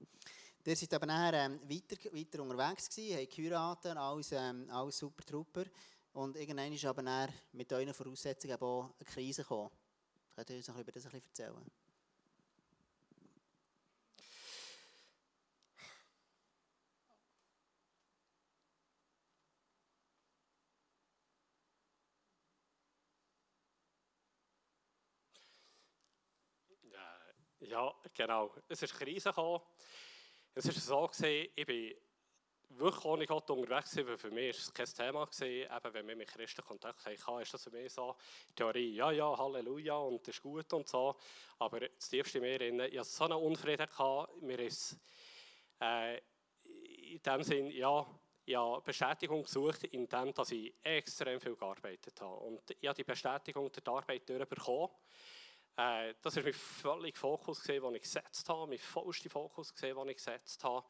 Speaker 2: Ihr seid aber nachher ähm, weiter, weiter unterwegs gewesen, habt geheiratet, alles, ähm, alles super Trooper. Und irgendwann ist aber nachher mit euren Voraussetzungen auch eine Krise gekommen. Könnt ihr uns noch über das ein bisschen erzählen?
Speaker 3: Ja, genau. Es ist eine Krise gekommen. Es war so, gewesen, ich bin wirklich ohne Gott unterwegs gewesen, weil für mich war es kein Thema. Eben, wenn wir mit Christen Kontakt haben, ist das für mich so, Theorie, ja, ja, Halleluja und das ist gut und so. Aber das tiefste Meer, ich hatte so einen Unfrieden, gehabt, mir ist äh, in dem Sinn, ja, ja, Bestätigung gesucht, indem dass ich extrem viel gearbeitet habe. Und ich habe die Bestätigung der Arbeit durchbekommen. Äh, das war mein völliger Fokus, den ich gesetzt habe, mein vollster Fokus, den ich gesetzt habe.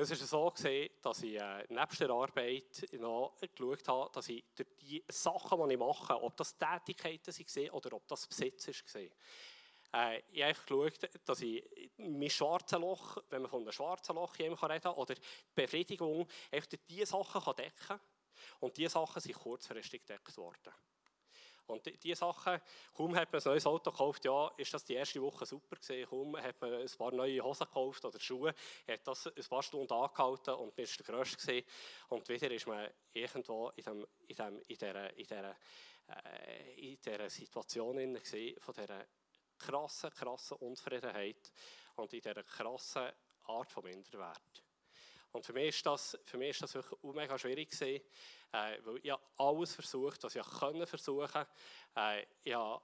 Speaker 3: Es war so, dass ich äh, nebst der Arbeit noch geschaut habe, dass ich durch die Sachen, die ich mache, ob das Tätigkeiten waren oder ob das Besitz war, äh, ich habe geschaut, dass ich mein schwarzes Loch, wenn man von einem schwarzen Loch reden kann, oder Befriedigung, einfach diese Sachen decken kann. Und diese Sachen sind kurzfristig gedeckt worden. Und diese Sachen, kaum hat man ein neues Auto gekauft, ja, ist das die erste Woche super gewesen. Kaum hat man ein paar neue Hosen gekauft oder Schuhe, hat das ein paar Stunden angehalten und man war der Größte gewesen. Und wieder ist man irgendwo in, dem, in, dem, in, dieser, in, dieser, äh, in dieser Situation gewesen, von dieser krassen, krassen Unzufriedenheit und in dieser krassen Art von Minderwert. Und für mich ist das, für ist das wirklich mega schwierig äh, weil ich alles versucht, was ich können versuchen. Äh, ich habe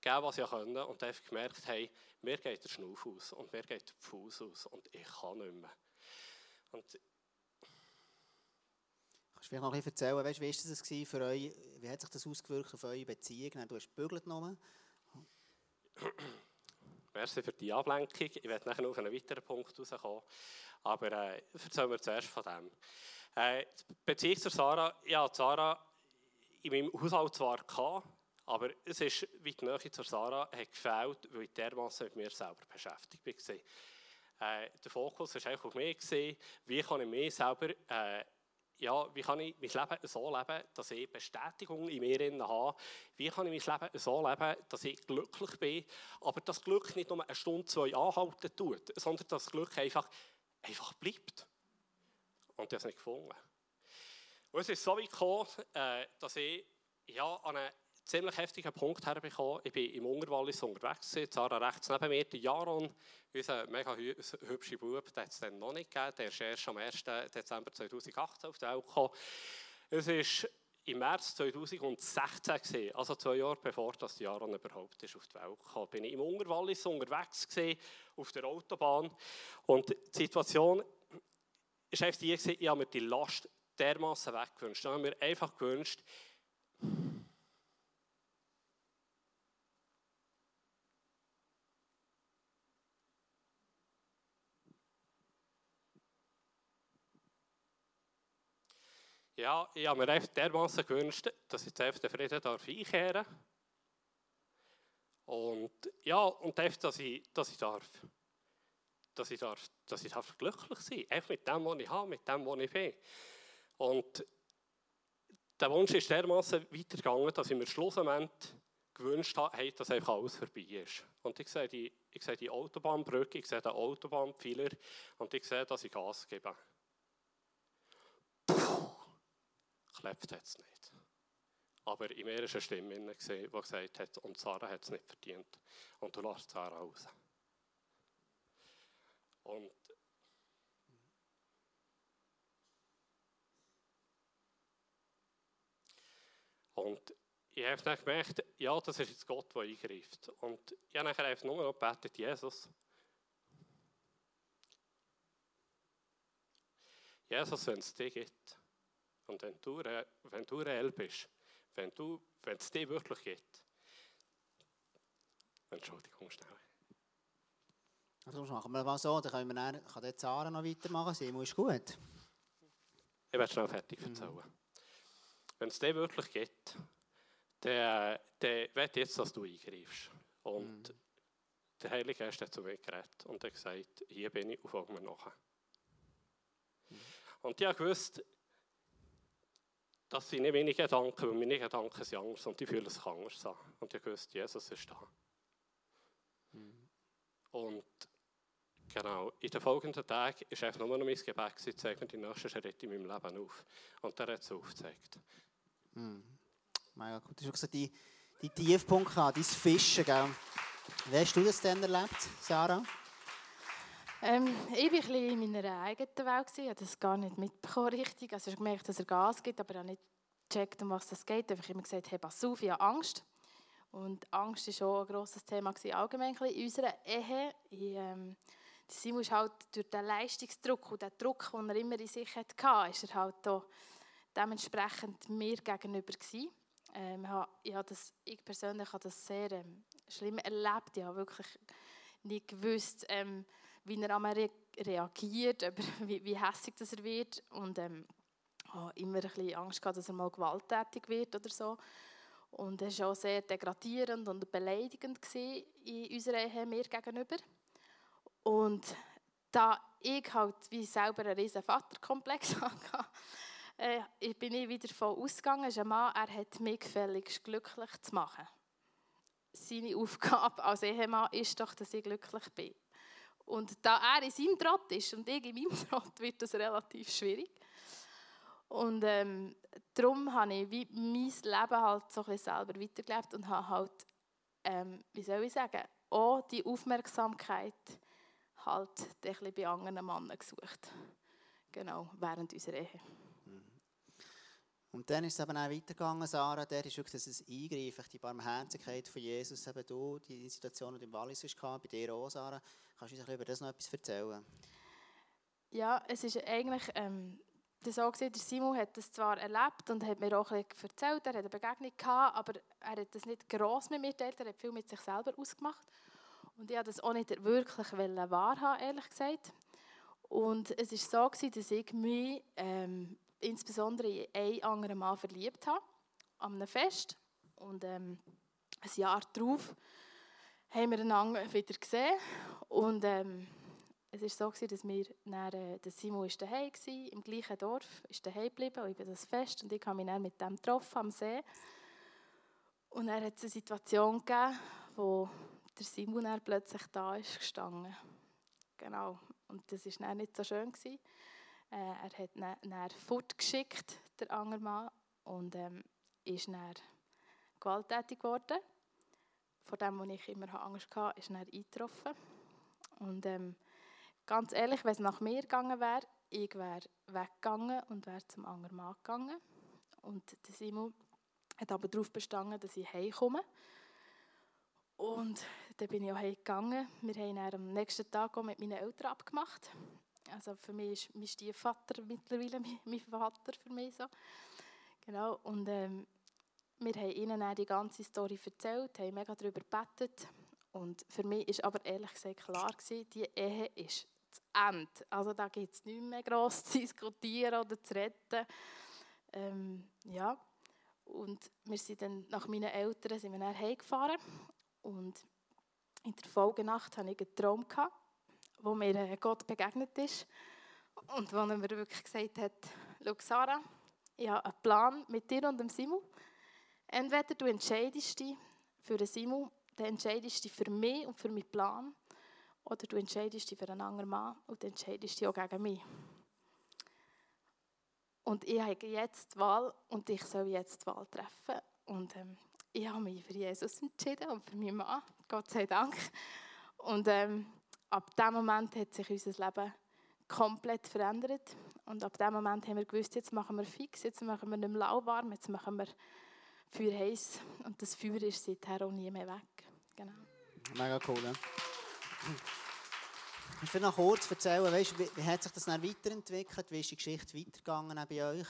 Speaker 3: gegeben, was ich konnte und einfach gemerkt, hey, mir geht der Schnuff aus und mir geht der Fuß aus und ich kann nicht mehr. Und
Speaker 2: Kannst du vielleicht noch ein bisschen erzählen, weißt, wie war das für euch, wie hat sich das ausgewirkt auf eure Beziehung? Du hast gebügelt genommen.
Speaker 3: Merci für die Ablenkung. Ich werde nachher noch auf einen weiteren Punkt rauskommen. Aber äh, erzählen wir zuerst von dem. Äh, Beziehung zu Sarah, ja, Sarah in meinem Haushalt zwar gehabt, aber es ist, wie die Nähe zu Sarah hat gefällt, weil ich dermaßen mit mir selber beschäftigt war. Äh, der Fokus war einfach auf mich, wie kann ich mich selber, äh, ja, wie kann ich mein Leben so leben, dass ich Bestätigung in mir habe, wie kann ich mein Leben so leben, dass ich glücklich bin, aber das Glück nicht nur eine Stunde, zwei anhalten tut, sondern das Glück einfach, einfach bleibt. Und es nicht gefunden. Und es ist so weit gekommen, äh, dass ich ja, an einen ziemlich heftigen Punkt herbekommen. Ich bin im Ungerwallis unterwegs, Zara rechts neben mir, der Jaron, unser mega hübscher Bub, den hat es dann noch nicht gegeben, der ist erst am 1. Dezember 2018 auf die Welt gekommen. Es war im März 2016, gewesen, also zwei Jahre bevor das Jaron überhaupt ist auf die Welt kam, bin ich im Ungerwallis unterwegs gewesen, auf der Autobahn und die Situation ist einfach die, ich habe mir die Last dermaßen weggewünscht. Ich habe mir einfach gewünscht, Ja, ich habe mir einfach dermaßen gewünscht, dass ich einfach den Frieden einkehren darf. Und ja, und einfach, dass ich, dass ich darf dass ich, darf, dass ich darf glücklich sein darf. Mit dem, was ich habe, mit dem, was ich bin. Und der Wunsch ist dermaßen weitergegangen, dass ich mir schlussendlich gewünscht habe, hey, dass einfach alles vorbei ist. Und ich sehe die, ich sehe die Autobahnbrücke, ich sehe den Autobahnpfeiler und ich sehe, dass ich Gas gebe. Klebt es nicht. Aber in mir ist eine Stimme, die gesagt hat, und Sarah hat es nicht verdient. Und du lässt Sarah raus. Und Und ich habe dann gemerkt, ja, das ist jetzt Gott, der eingreift. Und ich habe nachher einfach nur noch gebetet, Jesus. Jesus, wenn es dich gibt, und wenn du, wenn du reell bist, wenn, du, wenn es dich wirklich gibt, Entschuldigung, schnell.
Speaker 2: Also machen wir mal so, dann können wir dann, kann der Zara noch weitermachen. Sie ist gut.
Speaker 3: Ich werde schnell fertig erzählen. Wenn es den wirklich gibt, dann, dann will jetzt, dass du eingreifst. Und der Heilige Geist hat zu mir geredet und hat gesagt, hier bin ich und folge mir nachher. Und ich gewusst, das sind nicht meine Gedanken, weil meine Gedanken sind anders und die fühlen sich anders an. Und ich gewusst, Jesus ist da. Und genau, in den folgenden Tagen war einfach nur noch mein Gebet, gewesen, zeig mir die nächsten Schritte in meinem Leben auf. Und der hat es aufgezeigt.
Speaker 2: Mega gut. Du hast gesagt, die, die Tiefpunkte gehabt, dein Fischen, gell? Wie hast du das denn erlebt, Sarah?
Speaker 4: Ähm, ich war ein bisschen in meiner eigenen Welt. Ich habe das gar nicht mitbekommen richtig. Also ich habe gemerkt, dass er Gas gibt, aber ich habe nicht gecheckt, um was es geht. Ich habe immer gesagt, hey, pass auf, ich habe Angst. Und Angst war schon ein grosses Thema allgemein in unserer Ehe. Ich, ähm, Simon ist halt durch den Leistungsdruck und den Druck, den er immer in sich hatte, ist er halt dementsprechend mir gegenüber. Ähm, ich, habe das, ich persönlich habe das sehr ähm, schlimm erlebt. Ich habe wirklich nicht gewusst, ähm, wie er an re reagiert, [LAUGHS] wie, wie hässlich das er wird. Und ähm, habe immer ein bisschen Angst gehabt, dass er mal gewalttätig wird oder so. Und es war auch sehr degradierend und beleidigend in unserer Ehe mir gegenüber. Und da ich halt wie selber einen riesen Vaterkomplex [LAUGHS] hatte, äh, bin ich wieder davon ausgegangen, ein Mann, er hat mich gefälligst glücklich zu machen. Seine Aufgabe als Ehemann ist doch, dass ich glücklich bin. Und da er in seinem Trott ist und ich in meinem [LAUGHS] Trott, wird das relativ schwierig. Und ähm, darum habe ich wie mein Leben halt so ein selber weitergelebt und habe halt, ähm, wie soll ich sagen, auch die Aufmerksamkeit halt ein bisschen bei anderen Männern gesucht. Genau, während unserer Ehe.
Speaker 2: Und dann ist es eben auch weitergegangen, Sarah, der ist wirklich das Eingreifen, die Barmherzigkeit von Jesus, eben du, die Situation, die im Wallis war, bei dir auch, Sarah. Kannst du uns über das noch etwas erzählen?
Speaker 4: Ja, es ist eigentlich ähm, so gewesen, der Simon hat das zwar erlebt und hat mir auch ein bisschen erzählt, er hat eine Begegnung gehabt, aber er hat das nicht gross mit mir geteilt, er hat viel mit sich selber ausgemacht. Und ich wollte das auch nicht wirklich wahrhaben, ehrlich gesagt. Und es war so, gewesen, dass ich mich ähm, insbesondere in einen anderen Mann verliebt habe, an einem Fest. Und ähm, ein Jahr darauf haben wir einander wieder gesehen. Und ähm, es war so, gewesen, dass wir dann, äh, der Simon war daheim war, im gleichen Dorf, ist daheim geblieben und ich bin das Fest und ich habe mich dann mit dem getroffen am See. Und er hat es eine Situation gegeben, wo der Simon plötzlich da ist gestanden. Genau. Und das war nicht so schön. Gewesen. Äh, er hat ihn dann fortgeschickt, der andere Mann, und ähm, ist dann gewalttätig geworden. Vor dem, wo ich immer Angst hatte, ist er eingetroffen. Und ähm, ganz ehrlich, wenn es nach mir gegangen wäre, ich wäre weggegangen und wäre zum anderen Mann gegangen. Und der Simon hat aber darauf bestanden, dass ich heimkomme. Und dann bin ich auch heimgegangen. Wir haben dann am nächsten Tag auch mit meinen Eltern abgemacht. Also für mich ist [LAUGHS] mein Stiefvater mittlerweile mein Vater für mich so. Genau. Und ähm, wir haben ihnen die ganze Story erzählt, haben mega darüber gebetet. Und für mich ist aber ehrlich gesagt klar gewesen, die Ehe ist zu Ende. Also da gibt es nicht mehr gross zu diskutieren oder zu retten. Ähm, ja. Und wir sind dann nach meinen Eltern sind wir dann heimgefahren. Und in der Folgenacht hatte ich einen Traum. Gehabt wo mir äh, Gott begegnet ist und wo er mir wirklich gesagt hat, schau Sarah, ich habe einen Plan mit dir und dem Simon. Entweder du entscheidest dich für den Simon, dann entscheidest du dich für mich und für meinen Plan, oder du entscheidest dich für einen anderen Mann und entscheidest dich auch gegen mich. Und ich habe jetzt die Wahl und ich soll jetzt die Wahl treffen. Und ähm, ich habe mich für Jesus entschieden und für meinen Mann, Gott sei Dank. Und ähm, ab dem Moment hat sich unser Leben komplett verändert. Und ab dem Moment haben wir gewusst, jetzt machen wir fix, jetzt machen wir nicht mehr lauwarm, jetzt machen wir Feuer heiß. Und das Feuer ist seither auch nie mehr weg. Genau.
Speaker 2: Mega cool, ja. Ich will noch kurz erzählen, weißt, wie, wie hat sich das dann weiterentwickelt? Wie ist die Geschichte weitergegangen bei euch?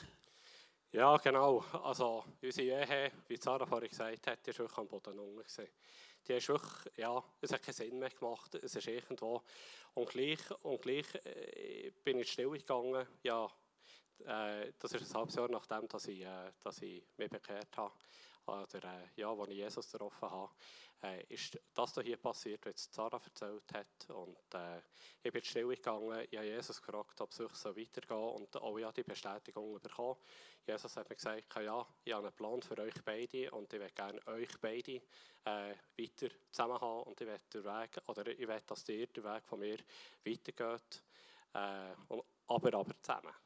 Speaker 3: Ja, genau. Also, unsere Ehe, wie Sarah vorhin gesagt hat, ist wirklich am Boden unten die hast wirklich, ja, es hat keinen Sinn mehr gemacht. Es ist irgendwo. Und gleich, und gleich äh, bin ich still gegangen. Ja, äh, das ist ein halbes Jahr nachdem, dass ich, äh, dass ich mich bekehrt habe, oder äh, ja, als ich Jesus getroffen habe, äh, ist das hier passiert, was Sarah erzählt hat. Und äh, ich bin still gegangen, ich habe Jesus gefragt, ob es so weitergehen und auch ich habe die Bestätigung bekommen. Jesus hat mir gesagt, ja, ich habe einen Plan für euch beide und ich möchte gerne euch beide äh, weiter zusammen haben und ich möchte Weg, oder ich möchte, dass ihr den Weg von mir weitergeht, äh, aber, aber zusammen.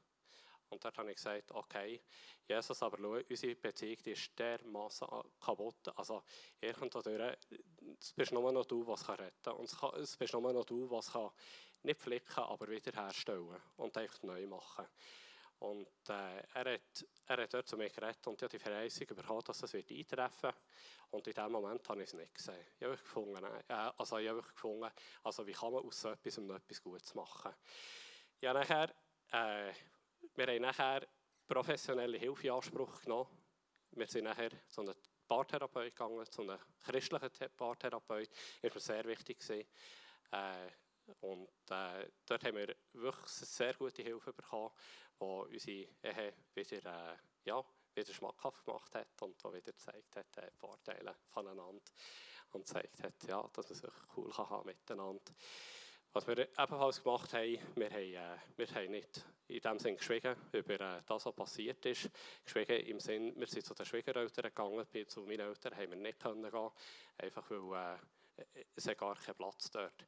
Speaker 3: Und dort habe ich gesagt, okay, Jesus, aber schau, unsere Beziehung ist dermaßen kaputt. Also, ihr könnt da durch, es bist nur noch du, was kann retten Und es bist nur noch du, was kann nicht flicken, aber wiederherstellen und einfach neu machen. Und äh, er, hat, er hat dort zu mir geredet und ich habe die Verheißung bekommen, dass das wird eintreffen wird. Und in diesem Moment habe ich es nicht gesehen. Ich habe gefunden, äh, also ich habe gefunden, also wie kann man aus so etwas um etwas Gutes machen. Ja, nachher, äh, wir haben nachher professionelle Hilfe in Anspruch genommen. Wir sind nachher zu einem Paartherapeut gegangen, zu einem christlichen Paartherapeut. Das war sehr wichtig. Äh, und äh, dort haben wir wirklich sehr gute Hilfe bekommen, die unsere Ehe wieder, äh, ja, wieder schmackhaft gemacht hat und die wieder gezeigt hat, die Vorteile voneinander und gezeigt hat, ja, dass man sich cool kann haben miteinander. Was wir ebenfalls gemacht haben, wir haben, äh, wir haben nicht in dem Sinn geschwiegen über äh, das, was passiert ist. Geschwiegen im Sinn, wir sind zu den Schwiegereltern gegangen, zu meinen Eltern haben wir nicht können gehen, einfach weil äh, es gar keinen Platz dort.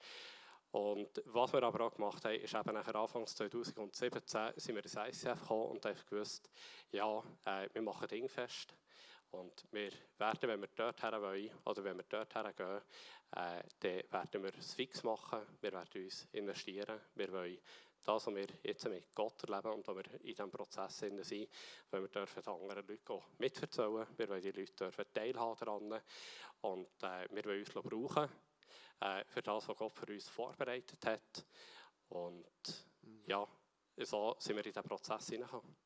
Speaker 3: Und was wir aber auch gemacht haben, ist eben nachher Anfangs 2017 sind wir ins ICF gekommen und haben gewusst, ja, äh, wir machen Dingfest. Und wir werden, wenn wir dort her wollen, oder wenn wir dort hergehen, äh, dann werden wir es fix machen, wir werden uns investieren, wir wollen das, was wir jetzt mit Gott erleben und wo wir in diesem Prozess sind, wenn wir dürfen anderen Leuten mitverzählen, wir wollen die Leute dürfen teilhaben daran. Und äh, wir wollen uns brauchen äh, für das, was Gott für uns vorbereitet hat. Und ja, so sind wir in diesen Prozess hineingekommen.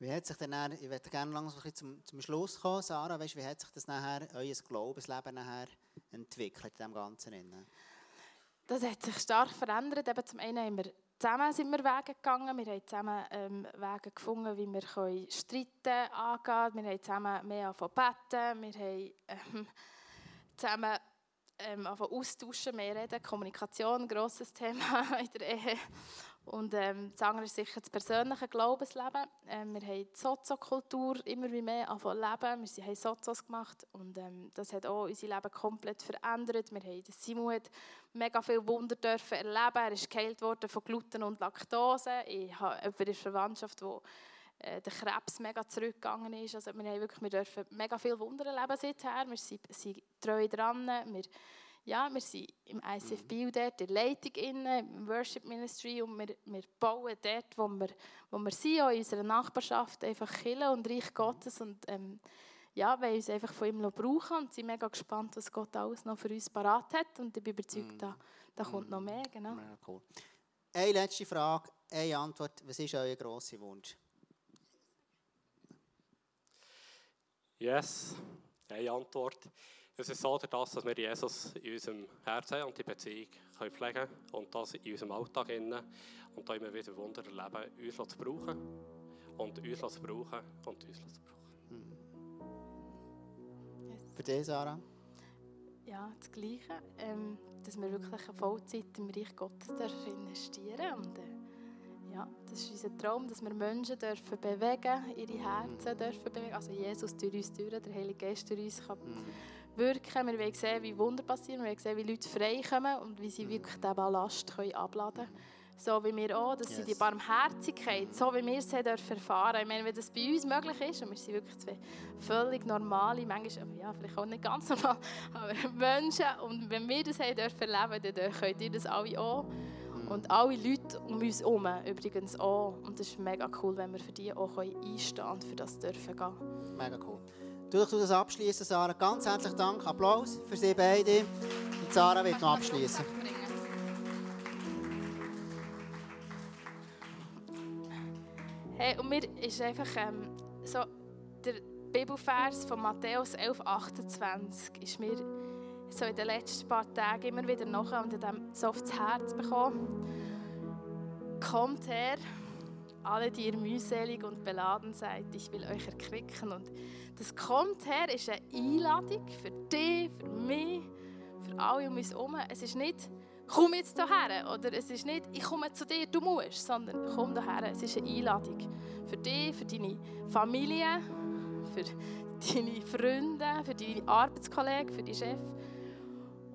Speaker 2: Wie hat sich denn dann, ich möchte gerne langsam zum, zum Schluss kommen, Sarah, weißt, wie hat sich das nachher, euer Glaubensleben nachher entwickelt in dem Ganzen?
Speaker 4: Das hat sich stark verändert. Eben zum einen haben wir zusammen sind Wege gegangen. Wir haben zusammen ähm, Wege gefunden, wie wir können Streiten angehen können. Wir haben zusammen mehr angefangen beten. Wir haben ähm, zusammen ähm, austauschen, mehr reden. Kommunikation, ein grosses Thema [LAUGHS] in der Ehe. Und ähm, das andere ist sicher das persönliche Glaubensleben. Ähm, wir haben die Sozokultur immer mehr leben. Wir haben Sozos gemacht und ähm, das hat auch unser Leben komplett verändert. Wir haben Simon hat mega viele Wunder dürfen erleben. Er ist geheilt worden von Gluten und Laktose. Ich habe jemanden in Verwandtschaft, wo äh, der Krebs mega zurückgegangen ist. Also wir, haben wirklich, wir dürfen mega viele Wunder erleben seither. Wir sind, sind treu dran. Wir, ja, wir sind im ICF Bio dort, in der Leitung, innen, im Worship Ministry und wir, wir bauen dort, wo wir, wo wir sind, auch in unserer Nachbarschaft, einfach Kirche und Reich Gottes und ähm, ja, wollen uns einfach von ihm brauchen und sind mega gespannt, was Gott alles noch für uns parat hat und ich bin überzeugt, mm. da, da kommt mm. noch mehr. Genau. Ja,
Speaker 2: cool. Eine letzte Frage, eine Antwort. Was ist euer grosser Wunsch?
Speaker 3: Yes, eine Antwort. Es ist so, dass wir Jesus in unserem Herzen und die Beziehung können pflegen können und das in unserem Alltag innen und da immer wieder Wunder erleben, uns zu brauchen und uns zu brauchen und uns zu brauchen.
Speaker 2: Yes. Für dich, Sarah?
Speaker 4: Ja, das Gleiche. Ähm, dass wir wirklich eine Vollzeit im Reich Gottes dürfen investieren und äh, ja, das ist unser Traum, dass wir Menschen dürfen bewegen, ihre Herzen dürfen bewegen. Also Jesus durch uns durch, der Heilige Geist durch uns kann mhm wirken. Wir wollen sehen, wie Wunder passieren. Wir wollen sehen, wie Leute freikommen und wie sie wirklich diesen Ballast können abladen können. So wie wir auch, dass yes. sie die Barmherzigkeit, so wie wir es dürfen erfahren. Ich meine, wenn das bei uns möglich ist, und wir sind wirklich zwei völlig normale, manchmal, ja, vielleicht auch nicht ganz normal, [LAUGHS] aber Menschen, und wenn wir das haben dürfen erleben, dann könnt ihr das alle auch. Und alle Leute um uns herum übrigens auch. Und das ist mega cool, wenn wir für die auch einstehen und für das dürfen gehen.
Speaker 2: Mega cool. Du das abschließen, Sarah. Ganz herzlichen Dank. Applaus für Sie beide. Und Sarah wird noch abschließen.
Speaker 4: Hey, und mir ist einfach ähm, so der Bibelvers von Matthäus 11, 28 ist mir so in den letzten paar Tagen immer wieder noch und dem so aufs Herz bekommen. Kommt her alle, die ihr mühselig und beladen seid, ich will euch erquicken. Und das kommt her, ist eine Einladung für dich, für mich, für alle um uns herum. Es ist nicht, komm jetzt hierher, oder es ist nicht, ich komme zu dir, du musst, sondern komm hierher. Es ist eine Einladung für dich, für deine Familie, für deine Freunde, für deine Arbeitskollegen, für deinen Chef.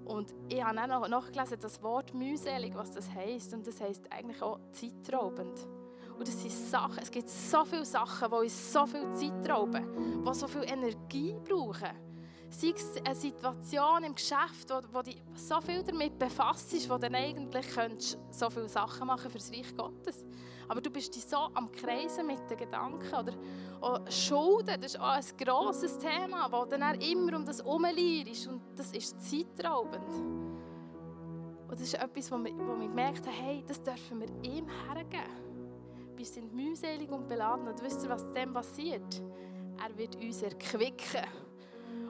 Speaker 4: Und ich habe auch noch nachgelesen, das Wort mühselig, was das heisst. Und das heisst eigentlich auch zeitraubend. Und das sind Sachen, es gibt so viele Sachen, die uns so viel Zeit rauben, die so viel Energie brauchen. Sei es eine Situation im Geschäft, wo, wo dich so viel damit befasst wo du dann eigentlich könntest so viele Sachen machen für das Reich Gottes. Aber du bist dich so am Kreisen mit den Gedanken. Oder auch Schulden, das ist auch ein grosses Thema, wo dann immer um das ist und das ist zeitraubend. Und das ist etwas, wo wir, wir gemerkt haben, hey, das dürfen wir ihm hergeben wir sind mühselig und beladen. Und wisst ihr, was dem passiert? Er wird uns erquicken.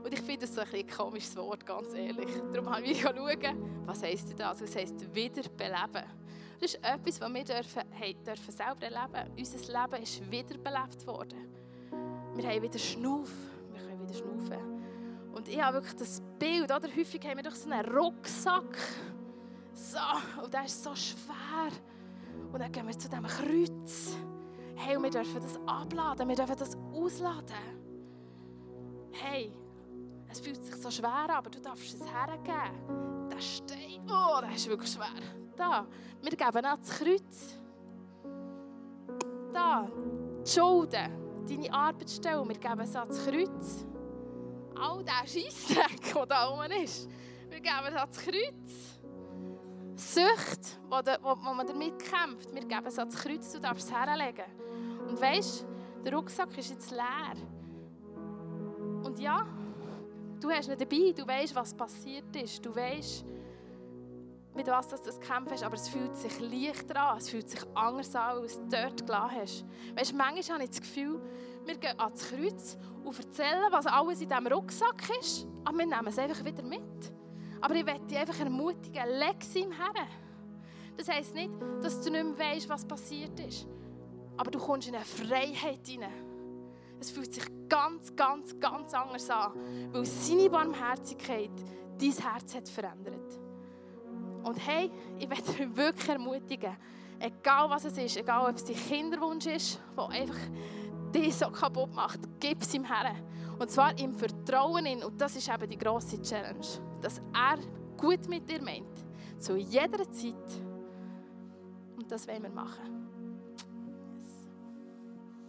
Speaker 4: Und ich finde das so ein, ein komisches Wort, ganz ehrlich. Darum haben wir schauen, was heisst das? Was heisst wiederbeleben? Das ist etwas, was wir dürfen, hey, dürfen selber erleben. Unser Leben ist wiederbelebt worden. Wir haben wieder Schnuff. Wir können wieder schnaufen. Und ich habe wirklich das Bild, oder? häufig haben wir doch so einen Rucksack. So, und der ist so schwer. Und dann gehen wir zu diesem Kreuz. Hey, und wir dürfen das abladen, wir dürfen das ausladen. Hey, es fühlt sich so schwer an, aber du darfst es hergeben. Der Stein, oh, der ist wirklich schwer. Da, wir geben auch das Kreuz. Da, die Schulden, deine Arbeitsstelle, wir geben es an das Kreuz. All der Scheissdreck, der da oben ist, wir geben es an das Kreuz. Sucht, wo, wo, wo man damit kämpft, wir geben es ans Kreuz, du darfst es herlegen. Und weißt, der Rucksack ist jetzt leer. Und ja, du hast ihn dabei, du weißt, was passiert ist, du weißt, mit was du das kämpfen hast, aber es fühlt sich leichter an, es fühlt sich anders an, als du dort gelassen hast. Weißt, manchmal habe ich das Gefühl, wir gehen ans Kreuz und erzählen, was alles in diesem Rucksack ist, aber wir nehmen es einfach wieder mit. Aber ich möchte dich einfach ermutigen, leg es ihm her. Das heisst nicht, dass du nicht mehr weißt, was passiert ist. Aber du kommst in eine Freiheit hinein. Es fühlt sich ganz, ganz, ganz anders an, weil seine Barmherzigkeit dein Herz hat verändert. Und hey, ich möchte dich wirklich ermutigen, egal was es ist, egal ob es dein Kinderwunsch ist, der einfach dich so kaputt macht, gib es ihm her. Und zwar im Vertrauen in, und das ist eben die grosse Challenge dass er gut mit dir meint. Zu jeder Zeit. Und das wollen wir machen.